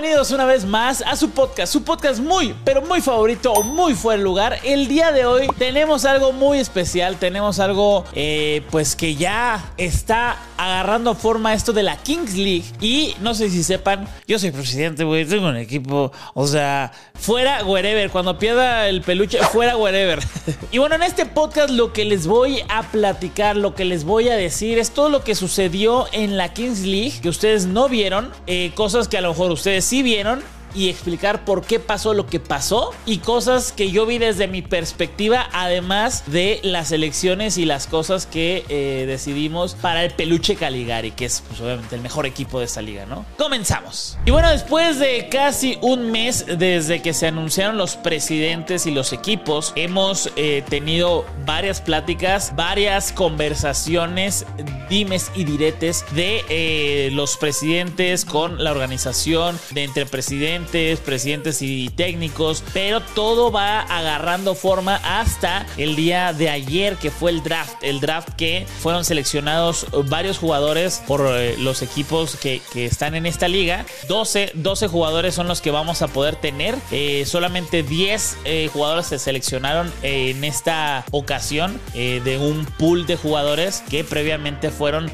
bienvenidos una vez más a su podcast, su podcast muy, pero muy favorito, muy fuera lugar. El día de hoy tenemos algo muy especial, tenemos algo eh, pues que ya está agarrando forma esto de la Kings League. Y no sé si sepan, yo soy presidente, güey, tengo un equipo, o sea, fuera wherever, cuando pierda el peluche, fuera wherever. y bueno, en este podcast lo que les voy a platicar, lo que les voy a decir es todo lo que sucedió en la Kings League que ustedes no vieron, eh, cosas que a lo mejor ustedes sí vieron y explicar por qué pasó lo que pasó y cosas que yo vi desde mi perspectiva, además de las elecciones y las cosas que eh, decidimos para el Peluche Caligari, que es pues, obviamente el mejor equipo de esta liga, ¿no? Comenzamos. Y bueno, después de casi un mes desde que se anunciaron los presidentes y los equipos, hemos eh, tenido varias pláticas, varias conversaciones, dimes y diretes de eh, los presidentes con la organización, de entre presidentes presidentes y técnicos, pero todo va agarrando forma hasta el día de ayer que fue el draft, el draft que fueron seleccionados varios jugadores por eh, los equipos que, están en esta liga. 12, 12 jugadores son los que vamos a poder tener, eh, solamente 10 eh, jugadores se seleccionaron en esta ocasión de un pool de jugadores que previamente fueron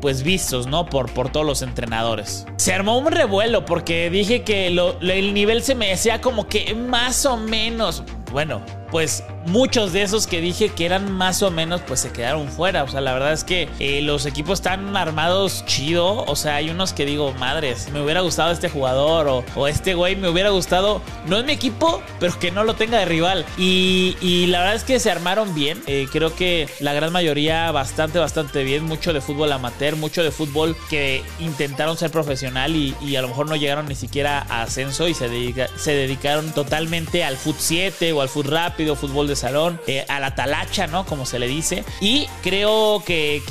pues vistos, ¿no? Por, por todos los entrenadores. Se armó un revuelo porque dije que lo, el nivel se me decía como que más o menos. Bueno, pues muchos de esos que dije que eran más o menos, pues se quedaron fuera. O sea, la verdad es que eh, los equipos están armados chido. O sea, hay unos que digo, madres, me hubiera gustado este jugador o, este güey me hubiera gustado, no es mi equipo, pero que no lo tenga de rival. Y, la verdad es que se armaron bien. Eh, creo que la gran mayoría bastante, bastante bien. Mucho de fútbol amateur, mucho de fútbol que intentaron ser profesional y, a lo mejor no llegaron ni siquiera a ascenso y se, se dedicaron totalmente al foot 7 o al foot rápido, fútbol de salón, eh, a la talacha, ¿no? Como se le dice. Y creo que,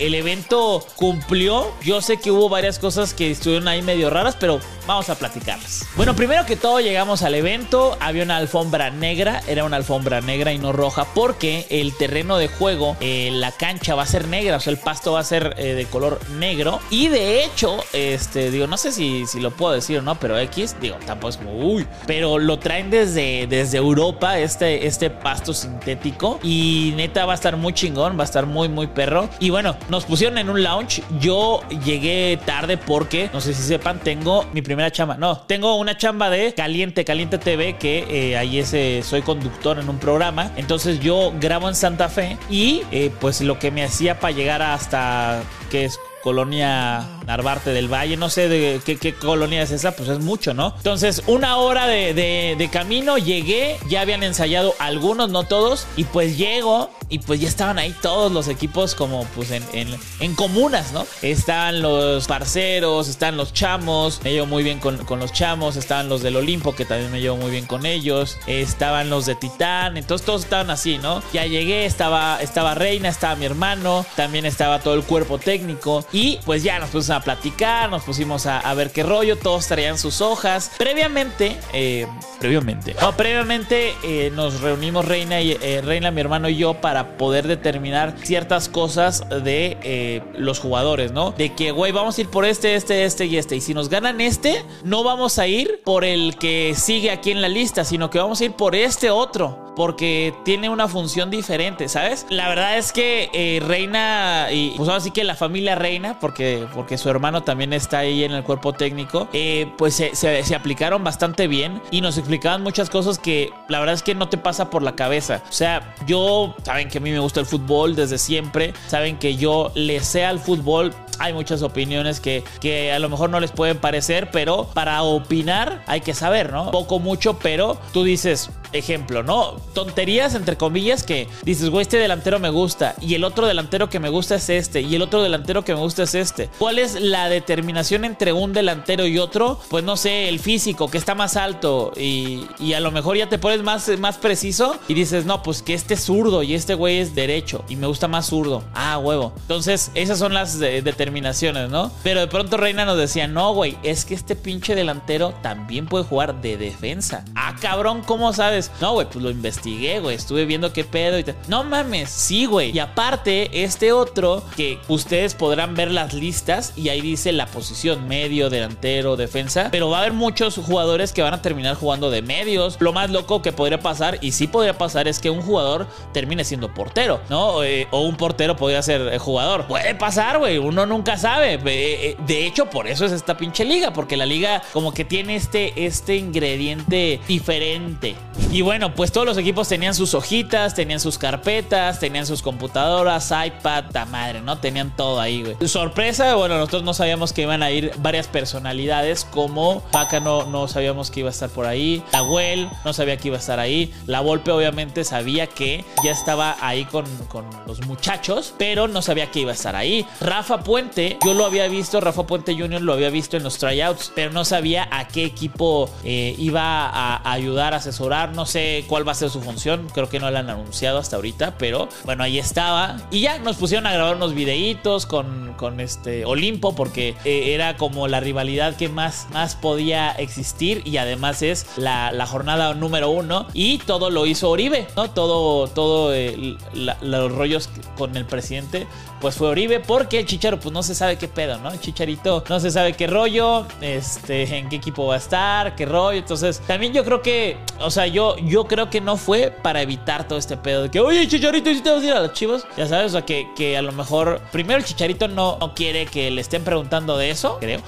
el, evento cumplió. Yo sé que hubo varias cosas que estuvieron ahí medio raras, pero vamos a platicarlas. Bueno, primero que todo llegamos al evento, había una alfombra negra, era una alfombra negra y no roja, porque el terreno de juego, eh, la cancha va a ser negra, o sea, el pasto va a ser eh, de color negro. Y de hecho, este, digo, no sé si, si lo puedo decir o no, pero X, digo, tampoco es como, uy, pero lo traen desde, desde Europa, este, este pasto sintético. Y neta va a estar muy chingón, va a estar muy, muy perro. Y bueno, nos pusieron en un lounge. Yo llegué tarde porque, no sé si sepan, tengo mi primera chamba. No, tengo una chamba de Caliente, Caliente TV, que eh, ahí ese, soy conductor en un programa. Entonces yo grabo en Santa Fe y eh, pues lo que me hacía para llegar hasta que es colonia Narvarte del Valle, no sé de qué, colonia es esa, pues es mucho, ¿no? Entonces, una hora de, camino, llegué, ya habían ensayado algunos, no todos, y pues llego y pues ya estaban ahí todos los equipos como pues en, en, comunas, ¿no? Estaban los parceros, están los chamos, me llevo muy bien con, los chamos, estaban los del Olimpo, que también me llevo muy bien con ellos, estaban los de Titán, entonces todos estaban así, ¿no? Ya llegué, estaba, estaba Reina, estaba mi hermano, también estaba todo el cuerpo técnico y pues ya nos pusimos a platicar, nos pusimos a, ver qué rollo, todos traían sus hojas. Previamente, eh, previamente, no, previamente eh, nos reunimos Reina y eh, Reina, mi hermano y yo para poder determinar ciertas cosas de los jugadores, ¿no? De que, güey, vamos a ir por este, este, este y este. Y si nos ganan este, no vamos a ir por el que sigue aquí en la lista, sino que vamos a ir por este otro porque tiene una función diferente, ¿sabes? La verdad es que eh, Reina, y pues ahora sí que la familia Reina, porque, porque su hermano también está ahí en el cuerpo técnico, eh, pues se, se, aplicaron bastante bien y nos explicaban muchas cosas que la verdad es que no te pasa por la cabeza. O sea, yo, saben que a mí me gusta el fútbol desde siempre, saben que yo le sé al fútbol hay muchas opiniones que, que, a lo mejor no les pueden parecer, pero para opinar hay que saber, ¿no? Poco, mucho, pero tú dices, ejemplo, ¿no? Tonterías entre comillas que dices, güey, este delantero me gusta y el otro delantero que me gusta es este y el otro delantero que me gusta es este. ¿Cuál es la determinación entre un delantero y otro? Pues no sé, el físico, que está más alto y, y a lo mejor ya te pones más, más preciso y dices, no, pues que este es zurdo y este güey es derecho y me gusta más zurdo. Ah, huevo. Entonces, esas son las determinaciones, ¿no? Pero de pronto Reina nos decía, no, güey, es que este pinche delantero también puede jugar de defensa. Ah, cabrón, ¿cómo sabes? No, güey, pues lo investigué investigué, güey. Estuve viendo qué pedo y No mames, sí, güey. Y aparte, este otro que ustedes podrán ver las listas y ahí dice la posición medio, delantero, defensa. Pero va a haber muchos jugadores que van a terminar jugando de medios. Lo más loco que podría pasar, y sí podría pasar, es que un jugador termine siendo portero, ¿no? Eh, o un portero podría ser eh, jugador. Puede pasar, güey. Uno nunca sabe. Eh, de hecho, por eso es esta pinche liga. Porque la liga como que tiene este, este ingrediente diferente. Y bueno, pues todos los equipos tenían sus hojitas, tenían sus carpetas, tenían sus computadoras, iPad, ta madre, ¿no? Tenían todo ahí, güey. Sorpresa, bueno, nosotros no sabíamos que iban a ir varias personalidades como Paca no, no sabíamos que iba a estar por ahí, Nahuel no sabía que iba a estar ahí, La Volpe obviamente sabía que ya estaba ahí con, con los muchachos, pero no sabía que iba a estar ahí. Rafa Puente, yo lo había visto, Rafa Puente Jr. lo había visto en los tryouts, pero no sabía a qué equipo eh, iba a ayudar, a asesorar, no sé cuál va a ser su función, creo que no la han anunciado hasta ahorita, pero bueno, ahí estaba. Y ya nos pusieron a grabar unos videitos con, con este Olimpo, porque eh, era como la rivalidad que más, más podía existir y además es la, jornada número uno. Y todo lo hizo Oribe, ¿no? Todo, todo eh, los rollos con el presidente pues fue Oribe porque el Chicharo pues no se sabe qué pedo, ¿no? El Chicharito no se sabe qué rollo, este, en qué equipo va a estar, qué rollo. Entonces, también yo creo que, o sea, yo, yo creo que no fue para evitar todo este pedo de que, oye, Chicharito, ¿y si te vas a ir a los chivos? Ya sabes, o sea, que, que a lo mejor, primero el Chicharito no, no quiere que le estén preguntando de eso, creo.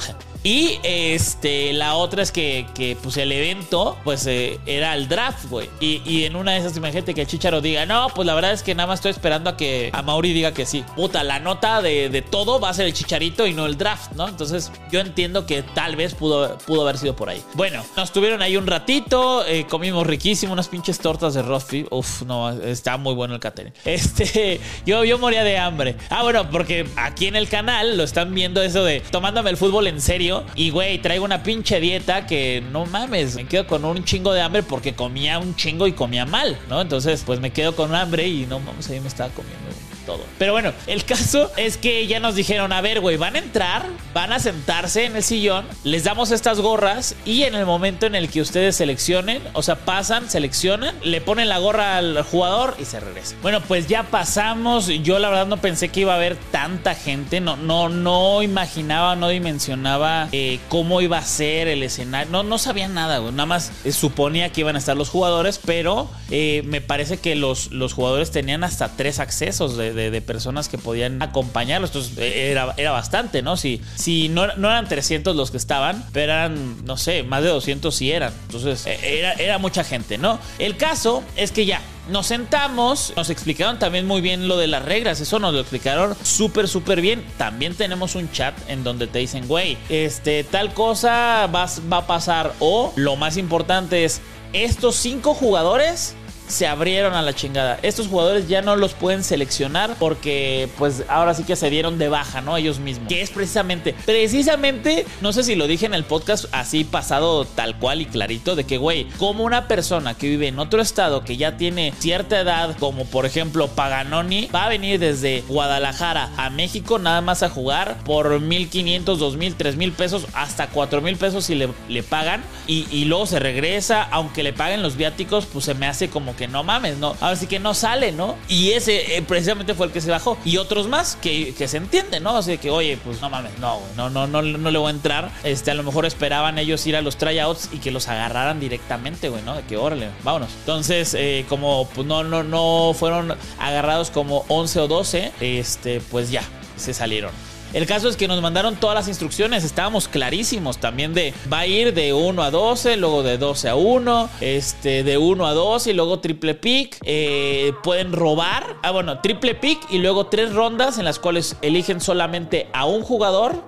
Y este, la otra es que, que pues el evento, pues eh, era el draft, güey. Y, en una de esas, imagínate que el Chicharo diga, no, pues la verdad es que nada más estoy esperando a que a Mauri diga que sí. Puta, la nota de, todo va a ser el Chicharito y no el draft, ¿no? Entonces yo entiendo que tal vez pudo, pudo haber sido por ahí. Bueno, nos tuvieron ahí un ratito, eh, comimos riquísimo, unas pinches tortas de roast Uf, no, está muy bueno el catering. Este, yo, yo moría de hambre. Ah, bueno, porque aquí en el canal lo están viendo eso de tomándome el fútbol en serio y, güey, traigo una pinche dieta que no mames, me quedo con un chingo de hambre porque comía un chingo y comía mal, ¿no? Entonces, pues me quedo con hambre y no mames, ahí me estaba comiendo todo. Pero bueno, el caso es que ya nos dijeron, a ver, güey, van a entrar, van a sentarse en el sillón, les damos estas gorras y en el momento en el que ustedes seleccionen, o sea, pasan, seleccionan, le ponen la gorra al jugador y se regresa. Bueno, pues ya pasamos. Yo la verdad no pensé que iba a haber tanta gente, no, no, no imaginaba, no dimensionaba eh, cómo iba a ser el escenario. No, no sabía nada, güey. Nada más eh, suponía que iban a estar los jugadores, pero eh, me parece que los, los jugadores tenían hasta tres accesos de, de, personas que podían acompañarlos. Entonces eh, era, era bastante, ¿no? Si, si no, no, eran 300 los que estaban, pero eran, no sé, más de 200 sí eran. Entonces eh, era, era mucha gente, ¿no? El caso es que ya, nos sentamos, nos explicaron también muy bien lo de las reglas, eso nos lo explicaron súper, súper bien. También tenemos un chat en donde te dicen, güey, este, tal cosa va, va a pasar o lo más importante es, estos cinco jugadores se abrieron a la chingada. Estos jugadores ya no los pueden seleccionar porque pues ahora sí que se dieron de baja, ¿no? Ellos mismos. Que es precisamente, precisamente, no sé si lo dije en el podcast así pasado tal cual y clarito, de que, güey, como una persona que vive en otro estado que ya tiene cierta edad, como por ejemplo Paganoni, va a venir desde Guadalajara a México nada más a jugar por 1500, 2000, 3000 pesos, hasta 4000 pesos si le, le pagan y, y luego se regresa, aunque le paguen los viáticos, pues se me hace como que no mames, ¿no? Ahora sí que no sale, ¿no? Y ese eh, precisamente fue el que se bajó. Y otros más que, se entienden, ¿no? Así que, oye, pues no mames, no, no, no, no, no le voy a entrar. Este, a lo mejor esperaban ellos ir a los tryouts y que los agarraran directamente, güey, ¿no? De que, órale, vámonos. Entonces, eh, como pues, no, no, no fueron agarrados como 11 o 12, este, pues ya, se salieron. El caso es que nos mandaron todas las instrucciones, estábamos clarísimos también de va a ir de 1 a 12, luego de 12 a 1, este, de 1 a 2 y luego triple pick. Eh, pueden robar, ah bueno, triple pick y luego tres rondas en las cuales eligen solamente a un jugador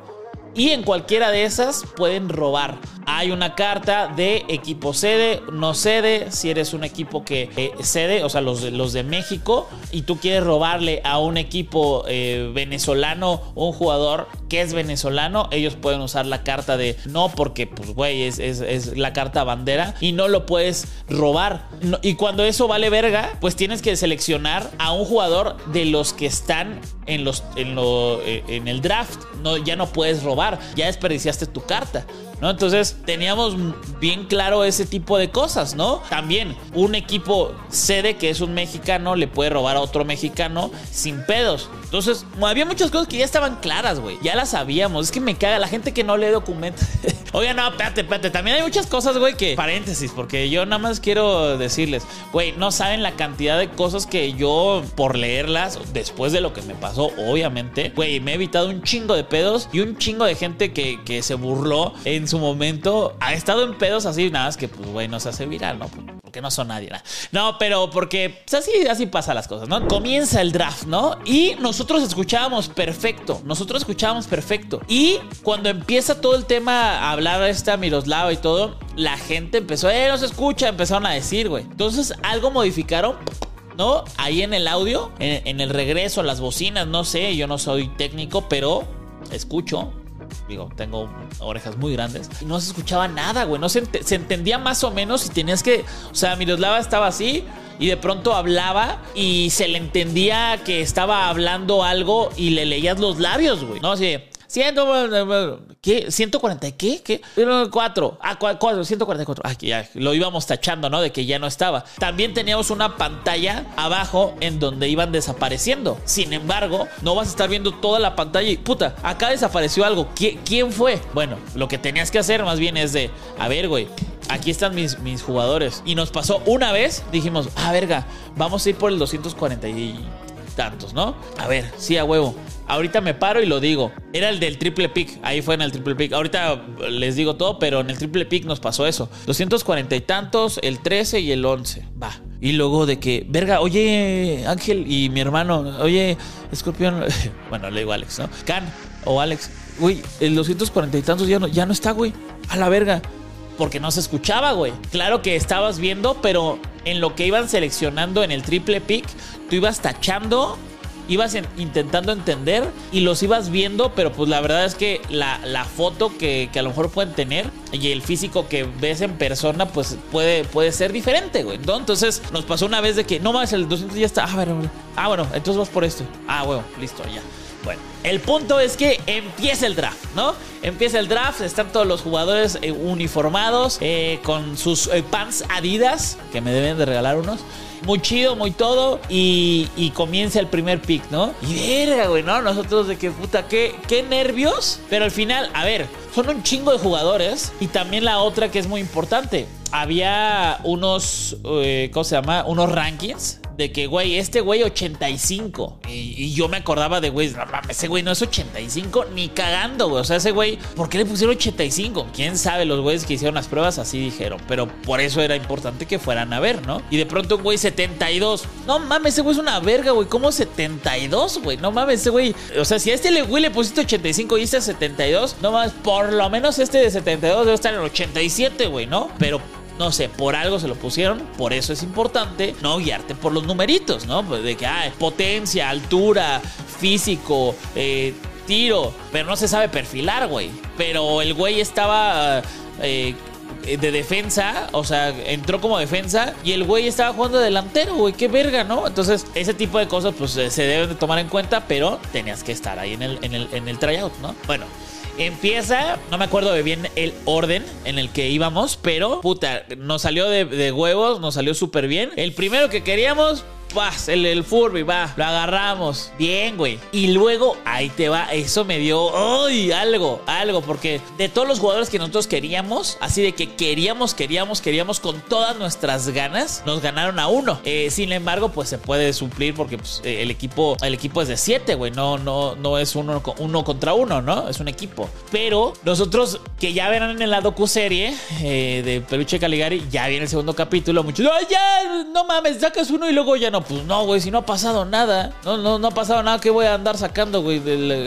y en cualquiera de esas pueden robar. Hay una carta de equipo sede, no sede, si eres un equipo que eh, cede, o sea, los, los de México, y tú quieres robarle a un equipo eh, venezolano un jugador que es venezolano, ellos pueden usar la carta de no, porque, pues, güey, es, es, la carta bandera y no lo puedes robar. y cuando eso vale verga, pues tienes que seleccionar a un jugador de los que están en, los, en, lo, eh, en el draft. No, ya no puedes robar, ya desperdiciaste tu carta. ¿No? Entonces teníamos bien claro ese tipo de cosas, ¿no? También un equipo sede que es un mexicano le puede robar a otro mexicano sin pedos. Entonces, había muchas cosas que ya estaban claras, güey. Ya las sabíamos. Es que me caga la gente que no lee documentos. Oiga, no, espérate, espérate. También hay muchas cosas, güey, que. Paréntesis, porque yo nada más quiero decirles, güey, no saben la cantidad de cosas que yo, por leerlas, después de lo que me pasó, obviamente, güey, me he evitado un chingo de pedos y un chingo de gente que, que se burló su momento. Ha estado en pedos así, nada más que, pues, güey, no se hace viral, ¿no? Porque no son nadie, No, pero porque pues, así, así pasa las cosas, ¿no? Comienza el draft, ¿no? Y nosotros escuchábamos perfecto. Nosotros escuchábamos perfecto. Y cuando empieza todo el tema a hablar esta Miroslava y todo, la gente empezó, eh, no se escucha, empezaron a decir, güey. Entonces algo modificaron. ¿No? Ahí en el audio, en, en el regreso, las bocinas, no sé, yo no soy técnico, pero escucho digo, tengo orejas muy grandes. Y no se escuchaba nada, güey. No se, se entendía más o menos y tenías que. O sea, Miroslava estaba así y de pronto hablaba y se le entendía que estaba hablando algo y le leías los labios, güey. No, así. Ciento, ¿qué? ¿140 qué? ¿Qué? 4. Ah, 4, 144. Ah, ya lo íbamos tachando, ¿no? De que ya no estaba. También teníamos una pantalla abajo en donde iban desapareciendo. Sin embargo, no vas a estar viendo toda la pantalla y, puta, acá desapareció algo. ¿Quién fue? Bueno, lo que tenías que hacer más bien es de, a ver, güey, aquí están mis, mis jugadores. Y nos pasó una vez, dijimos, ah, verga, vamos a ir por el 240 y tantos, ¿no? A ver, sí, a huevo. Ahorita me paro y lo digo. Era el del triple pick. Ahí fue en el triple pick. Ahorita les digo todo, pero en el triple pick nos pasó eso. 240 y tantos, el 13 y el 11. Va. Y luego de que, verga, oye, Ángel y mi hermano, oye, Escorpión. Bueno, le digo Alex, ¿no? Can o Alex. Güey, el 240 y tantos ya no, ya no está, güey. A la verga porque no se escuchaba, güey. Claro que estabas viendo, pero en lo que iban seleccionando en el triple pick, tú ibas tachando ibas intentando entender y los ibas viendo, pero pues la verdad es que la, foto que, a lo mejor pueden tener y el físico que ves en persona, pues puede, puede ser diferente, güey. Entonces nos pasó una vez de que no más, el 200 ya está. Ah, bueno, ah, bueno, entonces vas por esto. Ah, bueno, listo, ya. Bueno, el punto es que empieza el draft, ¿no? Empieza el draft, están todos los jugadores eh, uniformados, eh, con sus eh, pants Adidas, que me deben de regalar unos muy chido, muy todo. Y, comienza el primer pick, ¿no? Y verga, güey, ¿no? Nosotros de que puta, qué, qué nervios. Pero al final, a ver, son un chingo de jugadores. Y también la otra que es muy importante. Había unos, eh, ¿cómo se llama? Unos rankings de que, güey, este güey 85. Y, yo me acordaba de, güey, no mames, ese güey no es 85 ni cagando, güey. O sea, ese güey, ¿por qué le pusieron 85? Quién sabe, los güeyes que hicieron las pruebas así dijeron. Pero por eso era importante que fueran a ver, ¿no? Y de pronto un güey 72. No mames, ese güey es una verga, güey. ¿Cómo 72, güey? No mames, ese güey. O sea, si a este güey le pusiste 85 y este 72, no mames, por lo menos este de 72 debe estar en 87, güey, ¿no? Pero no sé, por algo se lo pusieron, por eso es importante no guiarte por los numeritos, ¿no? Pues de que, ah, potencia, altura, físico, eh, tiro, pero no se sabe perfilar, güey. Pero el güey estaba... Eh, de defensa, o sea, entró como defensa y el güey estaba jugando delantero, güey, qué verga, ¿no? Entonces, ese tipo de cosas, pues se deben de tomar en cuenta, pero tenías que estar ahí en el, en el, en el tryout, ¿no? Bueno, Empieza, no me acuerdo de bien el orden en el que íbamos, pero puta, nos salió de, de huevos, nos salió súper bien. El primero que queríamos, vas, el, el Furby, va, lo agarramos. Bien, güey. Y luego, ahí te va, eso me dio. Algo, algo, porque de todos los jugadores que nosotros queríamos, así de que queríamos, queríamos, queríamos con todas nuestras ganas, nos ganaron a uno. Eh, sin embargo, pues se puede suplir porque pues, eh, el equipo, el equipo es de siete, güey. No, no, no es uno, uno contra uno, ¿no? Es un equipo. Pero nosotros, que ya verán en la docu-serie eh, de Peluche Caligari, ya viene el segundo capítulo. Muchos, ¡ay, ya! No mames, sacas uno y luego ya no pues no, güey, si no ha pasado nada. No, no, no ha pasado nada que voy a andar sacando, güey,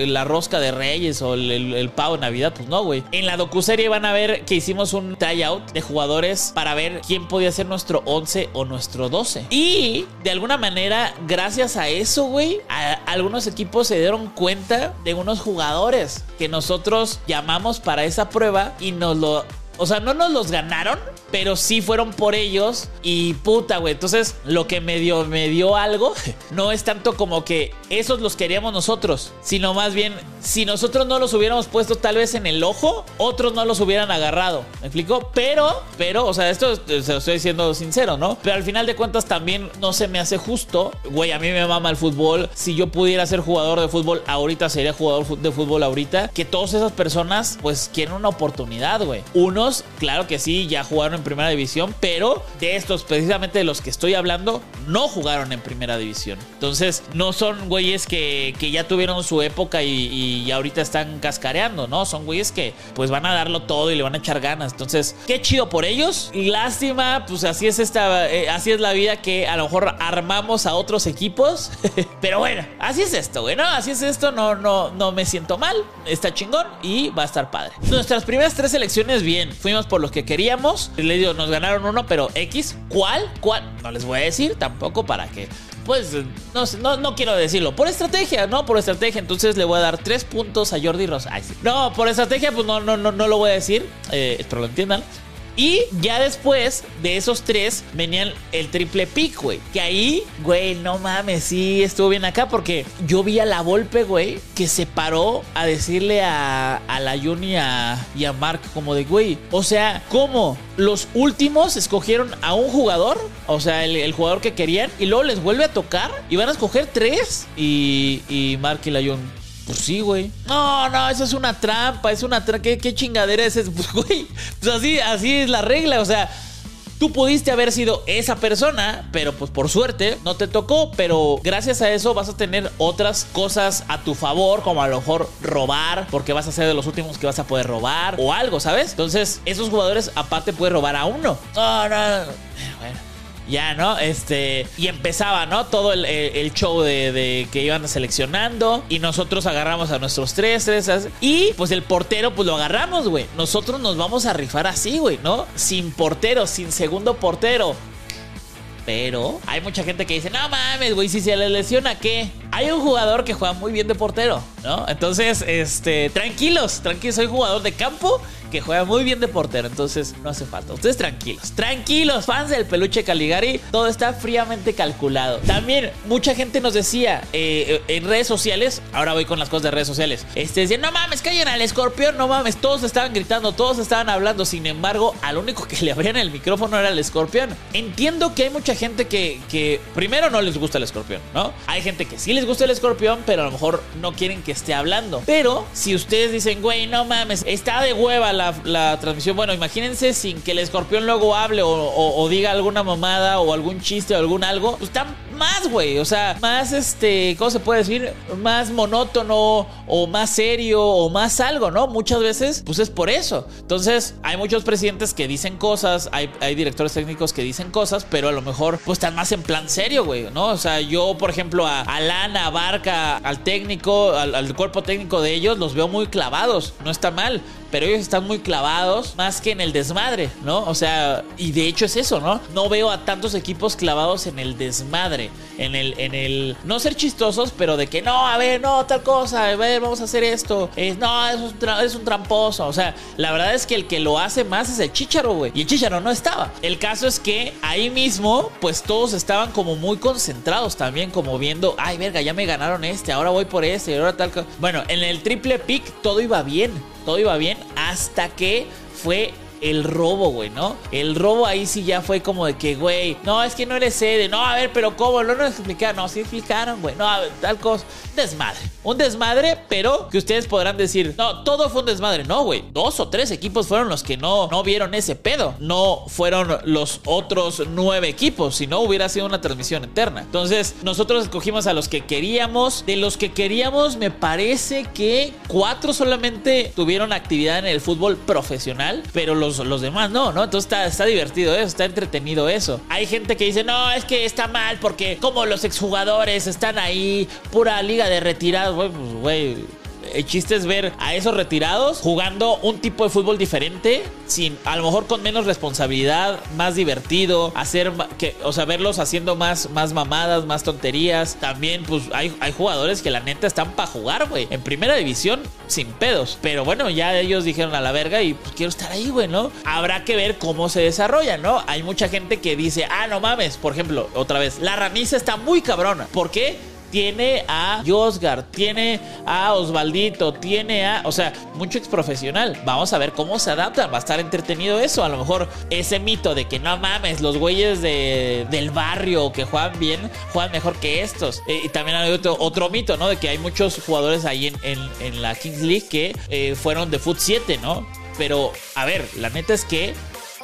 la rosca de Reyes o el, pavo de Navidad. Pues no, güey. En la docuserie van a ver que hicimos un tryout de jugadores para ver quién podía ser nuestro 11 o nuestro 12. Y de alguna manera, gracias a eso, güey, algunos equipos se dieron cuenta de unos jugadores que nosotros llamamos para esa prueba y nos lo o sea, no nos los ganaron, pero sí fueron por ellos y puta, güey. Entonces, lo que me dio, me dio algo no es tanto como que esos los queríamos nosotros, sino más bien, si nosotros no los hubiéramos puesto tal vez en el ojo, otros no los hubieran agarrado. ¿Me explico? Pero, pero, o sea, esto se lo estoy diciendo sincero, ¿no? Pero al final de cuentas también no se me hace justo. Güey, a mí me mama el fútbol. Si yo pudiera ser jugador de fútbol ahorita, sería jugador de fútbol ahorita. Que todas esas personas, pues, quieren una oportunidad, güey. Unos, claro que sí, ya jugaron en primera división, pero de estos, precisamente de los que estoy hablando, no jugaron en primera división. Entonces, no son güeyes que, que ya tuvieron su época y, y ahorita están cascareando, ¿no? Son güeyes que, pues, van a darlo todo y le van a echar ganas. Entonces, qué chido por ellos. Lástima, pues, así es esta, eh, así es la vida que a lo mejor armamos a otros equipos. pero bueno, así es esto, güey, ¿no? Así es esto, no, no, no me siento mal. Está chingón y va a estar padre. Nuestras primeras tres elecciones, bien. Fuimos por los que queríamos. Le digo, nos ganaron uno, pero X, ¿cuál? ¿Cuál? No les voy a decir tampoco para que pues no, no, no, quiero decirlo. Por estrategia, ¿no? Por estrategia. Entonces le voy a dar tres puntos a Jordi Rosa. No, por estrategia, pues no, no, no, no lo voy a decir. Eh, espero lo entiendan. Y ya después de esos tres venían el triple pick, güey. Que ahí, güey, no mames, sí estuvo bien acá porque yo vi a la Volpe, güey, que se paró a decirle a, a la Juni y a Mark como de, güey, o sea, ¿cómo? Los últimos escogieron a un jugador, o sea, el, jugador que querían, y luego les vuelve a tocar y van a escoger tres. Y, y Mark y la Juni pues sí, güey. No, no, eso es una trampa, es una trampa. ¿Qué, chingadera es eso? Pues, güey, pues así, así es la regla, o sea. Tú pudiste haber sido esa persona, pero pues por suerte no te tocó, pero gracias a eso vas a tener otras cosas a tu favor, como a lo mejor robar, porque vas a ser de los últimos que vas a poder robar o algo, ¿sabes? Entonces, esos jugadores aparte pueden robar a uno. No, no, bueno ya, ¿no? Este, y empezaba, ¿no? Todo el, show de, que iban seleccionando y nosotros agarramos a nuestros tres, tres, y pues el portero, pues lo agarramos, güey. Nosotros nos vamos a rifar así, güey, ¿no? Sin portero, sin segundo portero. Pero hay mucha gente que dice, no mames, güey, si se le lesiona, ¿qué? Hay un jugador que juega muy bien de portero, ¿no? Entonces, este, tranquilos, tranquilos, soy jugador de campo que juega muy bien de portero, entonces no hace falta. Ustedes tranquilos, tranquilos, fans del peluche Caligari, todo está fríamente calculado. También mucha gente nos decía eh, en redes sociales, ahora voy con las cosas de redes sociales, este decían, no mames, callen al escorpión, no mames, todos estaban gritando, todos estaban hablando, sin embargo, al único que le abrían el micrófono era el escorpión. Entiendo que hay mucha gente que, que primero no les gusta el escorpión, ¿no? Hay gente que sí les gusta el escorpión, pero a lo mejor no quieren que esté hablando. Pero si ustedes dicen, güey, no mames, está de hueva la la, transmisión. Bueno, imagínense sin que el escorpión luego hable o, diga alguna mamada o algún chiste o algún algo. Pues está más, güey. O sea, más este, ¿cómo se puede decir? Más monótono o más serio o más algo, ¿no? Muchas veces, pues es por eso. Entonces, hay muchos presidentes que dicen cosas, hay, directores técnicos que dicen cosas, pero a lo mejor, pues están más en plan serio, güey, ¿no? O sea, yo, por ejemplo, a, Lana, a Barca, al técnico, al cuerpo técnico de ellos, los veo muy clavados. No está mal pero ellos están muy clavados más que en el desmadre, ¿no? O sea, y de hecho es eso, ¿no? No veo a tantos equipos clavados en el desmadre, en el, en el, no ser chistosos, pero de que no, a ver, no, tal cosa, a ver, vamos a hacer esto, es, no, es un, es un tramposo, o sea, la verdad es que el que lo hace más es el chicharo, güey, y el chicharo no estaba. El caso es que ahí mismo, pues todos estaban como muy concentrados también, como viendo, ay, verga, ya me ganaron este, ahora voy por este, ahora tal cosa. Bueno, en el triple pick todo iba bien todo iba bien hasta que fue el robo, güey, ¿no? El robo ahí sí ya fue como de que, güey, no, es que no eres sede, no, a ver, pero ¿cómo? No nos explicaron, no, sí explicaron, güey, no, a ver, tal cosa. Desmadre, un desmadre, pero que ustedes podrán decir, no, todo fue un desmadre, no, güey, dos o tres equipos fueron los que no, no vieron ese pedo, no fueron los otros nueve equipos, si no hubiera sido una transmisión eterna. Entonces, nosotros escogimos a los que queríamos, de los que queríamos, me parece que cuatro solamente tuvieron actividad en el fútbol profesional, pero los los, demás no, ¿no? Entonces está, divertido eso, está entretenido eso. Hay gente que dice, no, es que está mal porque como los exjugadores están ahí, pura liga de retirados, güey, pues, güey El chiste es ver a esos retirados jugando un tipo de fútbol diferente, sin, a lo mejor con menos responsabilidad, más divertido, hacer que, o sea, verlos haciendo más, más mamadas, más tonterías. También, pues, hay, hay jugadores que la neta están para jugar, güey. En primera división, sin pedos. Pero bueno, ya ellos dijeron a la verga y pues quiero estar ahí, güey, ¿no? Habrá que ver cómo se desarrolla, ¿no? Hay mucha gente que dice, ah, no mames, por ejemplo, otra vez, la raniza está muy cabrona. ¿Por qué? Tiene a Josgar, tiene a Osvaldito, tiene a, o sea, mucho ex profesional. Vamos a ver cómo se adaptan, va a estar entretenido eso. A lo mejor ese mito de que no mames, los güeyes de, del barrio que juegan bien, juegan mejor que estos. Eh, y también hay otro, otro, mito, ¿no? De que hay muchos jugadores ahí en, en, la Kings League que eh, fueron de Foot 7, ¿no? Pero, a ver, la neta es que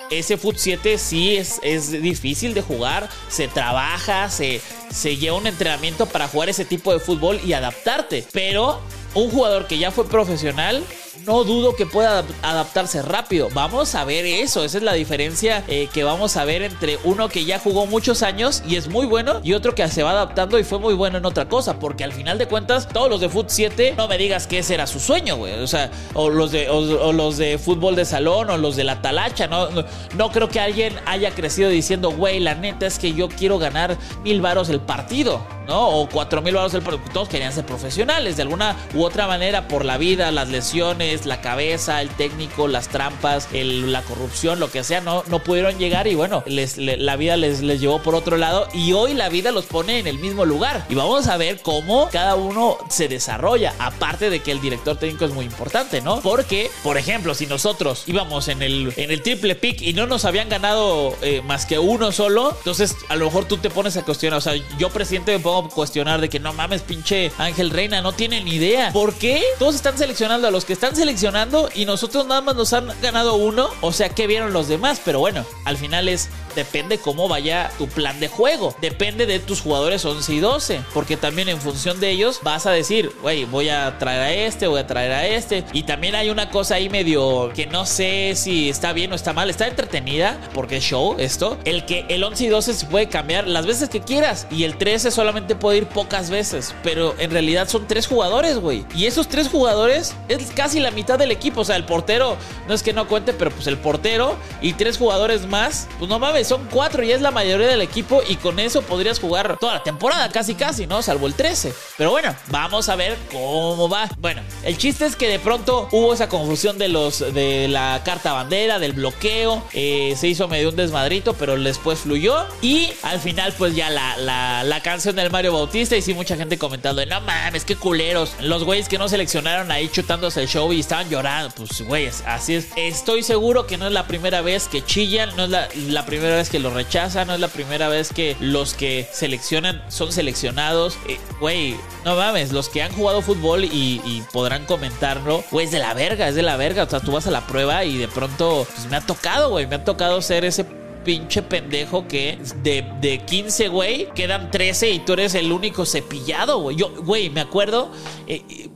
ese Foot 7 sí es, es difícil de jugar, se trabaja, se, se lleva un entrenamiento para jugar ese tipo de fútbol y adaptarte. Pero un jugador que ya fue profesional no dudo que pueda adaptarse rápido. Vamos a ver eso. Esa es la diferencia eh, que vamos a ver entre uno que ya jugó muchos años y es muy bueno y otro que se va adaptando y fue muy bueno en otra cosa. Porque al final de cuentas, todos los de Foot 7, no me digas que ese era su sueño, güey. O sea, o los de, o, los de fútbol de salón o los de la talacha. No, no, creo que alguien haya crecido diciendo, güey, la neta es que yo quiero ganar mil varos el partido. ¿no? O cuatro mil varos el partido. Todos querían ser profesionales de alguna u otra manera por la vida, las lesiones la cabeza, el técnico, las trampas, la corrupción, lo que sea, no, no pudieron llegar y bueno, la vida les, les llevó por otro lado y hoy la vida los pone en el mismo lugar. Y vamos a ver cómo cada uno se desarrolla, aparte de que el director técnico es muy importante, ¿no? Porque, por ejemplo, si nosotros íbamos en el, en el triple pick y no nos habían ganado eh, más que uno solo, entonces a lo mejor tú te pones a cuestionar, o sea, yo presidente me pongo a cuestionar de que no mames, pinche Ángel Reina, no tiene ni idea. ¿Por qué? Todos están seleccionando a los que están seleccionando seleccionando y nosotros nada más nos han ganado uno. O sea, ¿qué vieron los demás? Pero bueno, al final es depende cómo vaya tu plan de juego. Depende de tus jugadores 11 y 12. Porque también en función de ellos vas a decir, güey, voy a traer a este, voy a traer a este. Y también hay una cosa ahí medio que no sé si está bien o está mal. Está entretenida porque es show esto. El que el 11 y 12 se puede cambiar las veces que quieras. Y el 13 solamente puede ir pocas veces. Pero en realidad son tres jugadores, güey. Y esos tres jugadores es casi la mitad del equipo. O sea, el portero, no es que no cuente, pero pues el portero y tres jugadores más, pues no mames, son cuatro y es la mayoría del equipo. Y con eso podrías jugar toda la temporada, casi casi, ¿no? Salvo el 13. Pero bueno, vamos a ver cómo va. Bueno, el chiste es que de pronto hubo esa confusión de los de la carta bandera, del bloqueo. Eh, se hizo medio un desmadrito, pero después fluyó. Y al final, pues ya la, la, la canción del Mario Bautista. Y sí, mucha gente comentando: No mames, qué culeros. Los güeyes que no seleccionaron ahí chutándose el show y estaban llorando. Pues, güey, así es. Estoy seguro que no es la primera vez que chillan, no es la, primera vez que lo rechazan, no es la primera vez que los que seleccionan son seleccionados. Eh, güey, no mames, los que han jugado fútbol y, podrán comentarlo, güey, es de la verga, es de la verga. O sea, tú vas a la prueba y de pronto, pues me ha tocado, güey, me ha tocado ser ese pinche pendejo que de, de 15, güey, quedan 13 y tú eres el único cepillado, güey. Yo, güey, me acuerdo. Eh,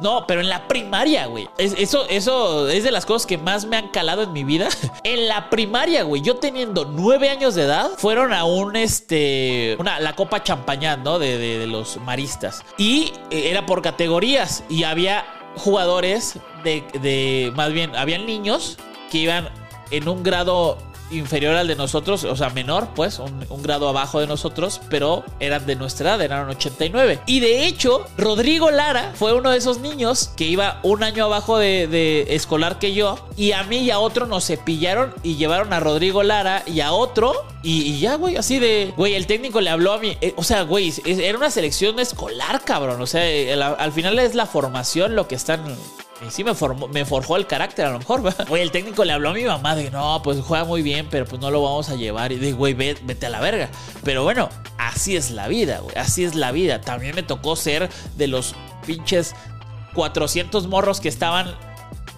no, pero en la primaria, güey. eso, eso es de las cosas que más me han calado en mi vida. en la primaria, güey. Yo teniendo nueve años de edad, fueron a un, este, una, la Copa Champañán, ¿no? De, de, los maristas. Y eh, era por categorías. Y había jugadores de, de, más bien, habían niños que iban en un grado inferior al de nosotros, o sea, menor, pues, un, grado abajo de nosotros, pero eran de nuestra edad, eran 89. Y de hecho, Rodrigo Lara fue uno de esos niños que iba un año abajo de, escolar que yo, y a mí y a otro nos cepillaron y llevaron a Rodrigo Lara y a otro, y, ya, güey, así de, güey, el técnico le habló a mí, eh, o sea, güey, era una selección escolar, cabrón, o sea, al final es la formación lo que están y sí me, me forjó el carácter a lo mejor. Oye, el técnico le habló a mi mamá de no, pues juega muy bien, pero pues no lo vamos a llevar. Y dije, güey, vete, a la verga. Pero bueno, así es la vida, güey. Así es la vida. También me tocó ser de los pinches 400 morros que estaban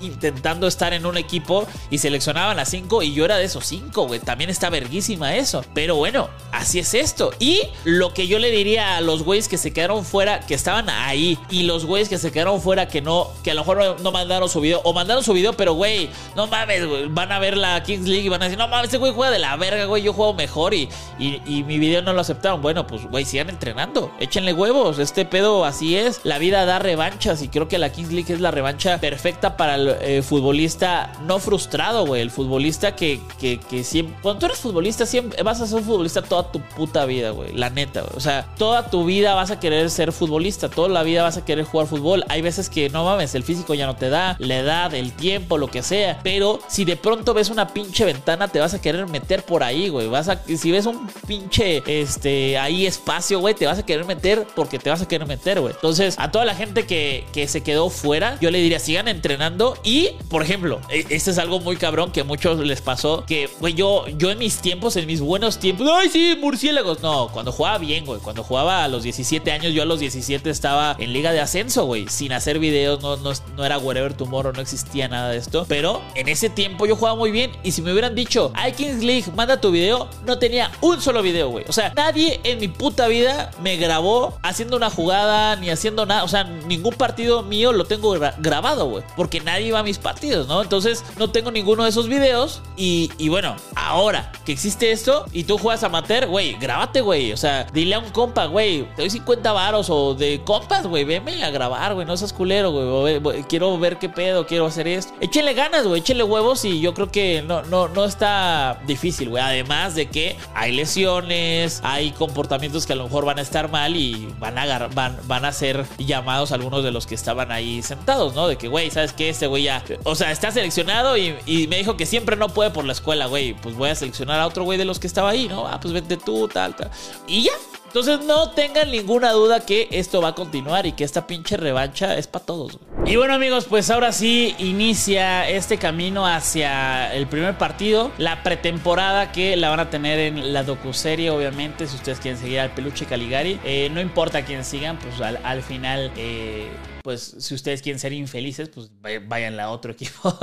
intentando estar en un equipo y seleccionaban a cinco y yo era de esos cinco, güey. También está verguísima eso. Pero bueno, así es esto. Y lo que yo le diría a los güeyes que se quedaron fuera, que estaban ahí, y los güeyes que se quedaron fuera, que no, que a lo mejor no mandaron su video, o mandaron su video, pero güey, no mames, güey, van a ver la Kings League y van a decir, no mames, ese güey juega de la verga, güey, yo juego mejor y, y, mi video no lo aceptaron. Bueno, pues güey, sigan entrenando, échenle huevos, este pedo así es. La vida da revanchas y creo que la Kings League es la revancha perfecta para el eh, futbolista no frustrado, güey, el futbolista que, que, que siempre, cuando tú eres futbolista, siempre vas a ser futbolista toda tu puta vida, güey, la neta, güey. O sea, toda tu vida vas a querer ser futbolista, toda la vida vas a querer jugar fútbol. Hay veces que no mames, el físico ya no te da, la edad, el tiempo, lo que sea. Pero si de pronto ves una pinche ventana, te vas a querer meter por ahí, güey. Vas a, si ves un pinche, este, ahí espacio, güey, te vas a querer meter porque te vas a querer meter, güey. Entonces, a toda la gente que, que se quedó fuera, yo le diría, sigan entrenando. Y, por ejemplo, este es algo muy cabrón que a muchos les pasó. Que, güey, yo, yo en mis tiempos, en mis buenos tiempos, ay, sí, murciélagos. No, cuando jugaba bien, güey. Cuando jugaba a los 17 años, yo a los 17 estaba en liga de ascenso, güey. Sin hacer videos, no, no, no era Wherever Tomorrow, no existía nada de esto. Pero en ese tiempo yo jugaba muy bien. Y si me hubieran dicho, hay Kings League, manda tu video, no tenía un solo video, güey. O sea, nadie en mi puta vida me grabó haciendo una jugada ni haciendo nada. O sea, ningún partido mío lo tengo grabado, güey. Porque nadie iba a mis partidos, ¿no? Entonces, no tengo ninguno de esos videos. Y, bueno, ahora que existe esto y tú juegas amateur, güey, grábate, güey. O sea, dile a un compa, güey, te doy 50 varos o de compas, güey, venme a grabar, güey, no seas culero, güey. Quiero ver qué pedo, quiero hacer esto. Échenle ganas, güey, échenle huevos y yo creo que no, no, no está difícil, güey. Además de que hay lesiones, hay comportamientos que a lo mejor van a estar mal y van a, van, van a ser llamados algunos de los que estaban ahí sentados, ¿no? De que, güey, ¿sabes qué? Este güey ya, o sea, está seleccionado y, me dijo que siempre no puede por la escuela, güey. Pues voy a seleccionar a otro güey de los que estaba ahí, ¿no? Ah, pues vente tú, tal, tal. Y ya, entonces no tengan ninguna duda que esto va a continuar y que esta pinche revancha es para todos. Y bueno amigos, pues ahora sí inicia este camino hacia el primer partido, la pretemporada que la van a tener en la docuserie obviamente, si ustedes quieren seguir al peluche Caligari. Eh, no importa quién sigan, pues al, final... Eh, pues si ustedes quieren ser infelices, pues vayan a otro equipo.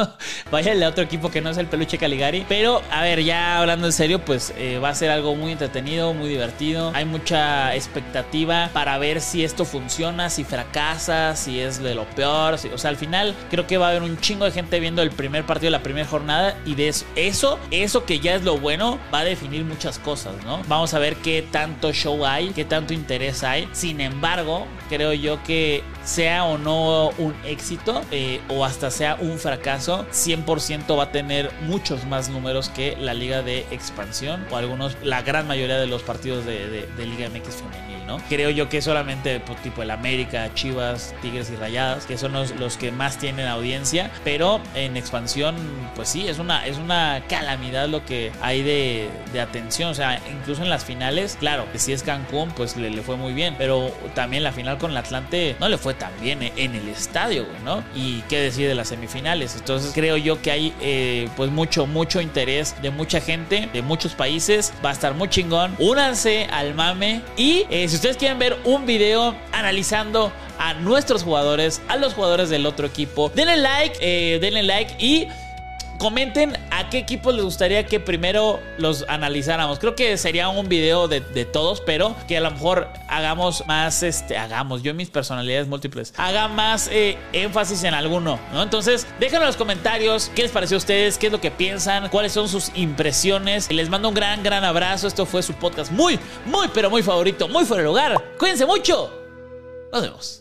vayan a otro equipo que no es el peluche Caligari. Pero, a ver, ya hablando en serio, pues eh, va a ser algo muy entretenido, muy divertido. Hay mucha expectativa para ver si esto funciona, si fracasa, si es de lo peor. o sea, al final creo que va a haber un chingo de gente viendo el primer partido de la primera jornada. Y de eso, eso, eso que ya es lo bueno, va a definir muchas cosas, ¿no? Vamos a ver qué tanto show hay, qué tanto interés hay. Sin embargo, creo yo que sea o no un éxito eh, o hasta sea un fracaso, 100% va a tener muchos más números que la liga de expansión o algunos, la gran mayoría de los partidos de, Liga MX femenil, ¿no? Creo yo que solamente pues, tipo el América, Chivas, Tigres y Rayadas, que son los, que más tienen audiencia, pero en expansión, pues sí, es una, es una calamidad lo que hay de, atención, o sea, incluso en las finales, claro, que si es Cancún, pues le, le fue muy bien, pero también la final con el Atlante no le fue tan bien en el estadio, ¿no? Y qué decir de las semifinales. Entonces creo yo que hay eh, pues mucho, mucho interés de mucha gente, de muchos países. Va a estar muy chingón. Únanse al mame. Y eh, si ustedes quieren ver un video analizando a nuestros jugadores, a los jugadores del otro equipo, denle like, eh, denle like y comenten a qué equipos les gustaría que primero los analizáramos. Creo que sería un video de, todos, pero que a lo mejor hagamos más, este, hagamos, yo mis personalidades múltiples, haga más eh, énfasis en alguno, ¿no? Entonces, déjenme en los comentarios qué les pareció a ustedes, qué es lo que piensan, cuáles son sus impresiones. Les mando un gran, gran abrazo. Esto fue su podcast muy, muy, pero muy favorito, muy fuera de lugar. Cuídense mucho. Nos vemos.